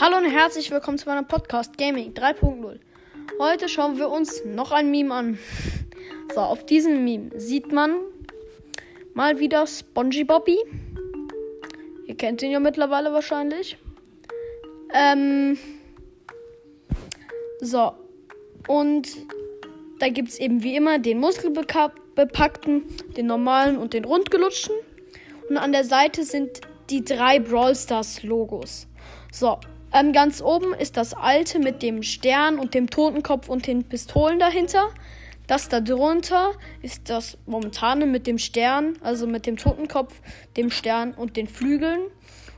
Hallo und herzlich willkommen zu meinem Podcast Gaming 3.0. Heute schauen wir uns noch ein Meme an. So, auf diesem Meme sieht man mal wieder Spongy Bobby. Ihr kennt ihn ja mittlerweile wahrscheinlich. Ähm. So. Und da gibt es eben wie immer den muskelbepackten, den normalen und den rundgelutschten. Und an der Seite sind die drei Brawl Stars Logos. So, ähm, ganz oben ist das alte mit dem Stern und dem Totenkopf und den Pistolen dahinter. Das da drunter ist das momentane mit dem Stern, also mit dem Totenkopf, dem Stern und den Flügeln.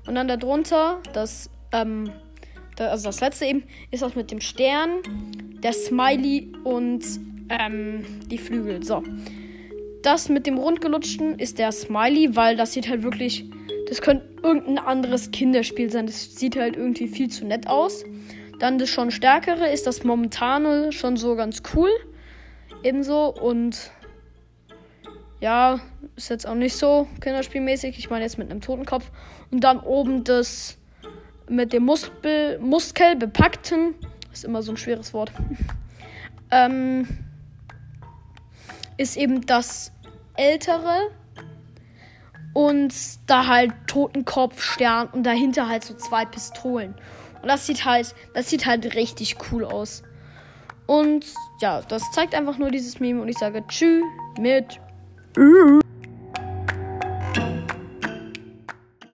Und dann darunter, das, ähm, also das letzte eben, ist das mit dem Stern, der Smiley und ähm, die Flügel. So. Das mit dem rundgelutschten ist der Smiley, weil das sieht halt wirklich das könnte irgendein anderes Kinderspiel sein. Das sieht halt irgendwie viel zu nett aus. Dann das schon stärkere ist das momentane schon so ganz cool. Ebenso. Und ja, ist jetzt auch nicht so kinderspielmäßig. Ich meine jetzt mit einem Totenkopf. Und dann oben das mit dem Muskel, Muskel bepackten. Ist immer so ein schweres Wort. ähm, ist eben das ältere und da halt Totenkopf, Stern und dahinter halt so zwei Pistolen. Und das sieht halt, das sieht halt richtig cool aus. Und ja, das zeigt einfach nur dieses Meme und ich sage Tschüss mit.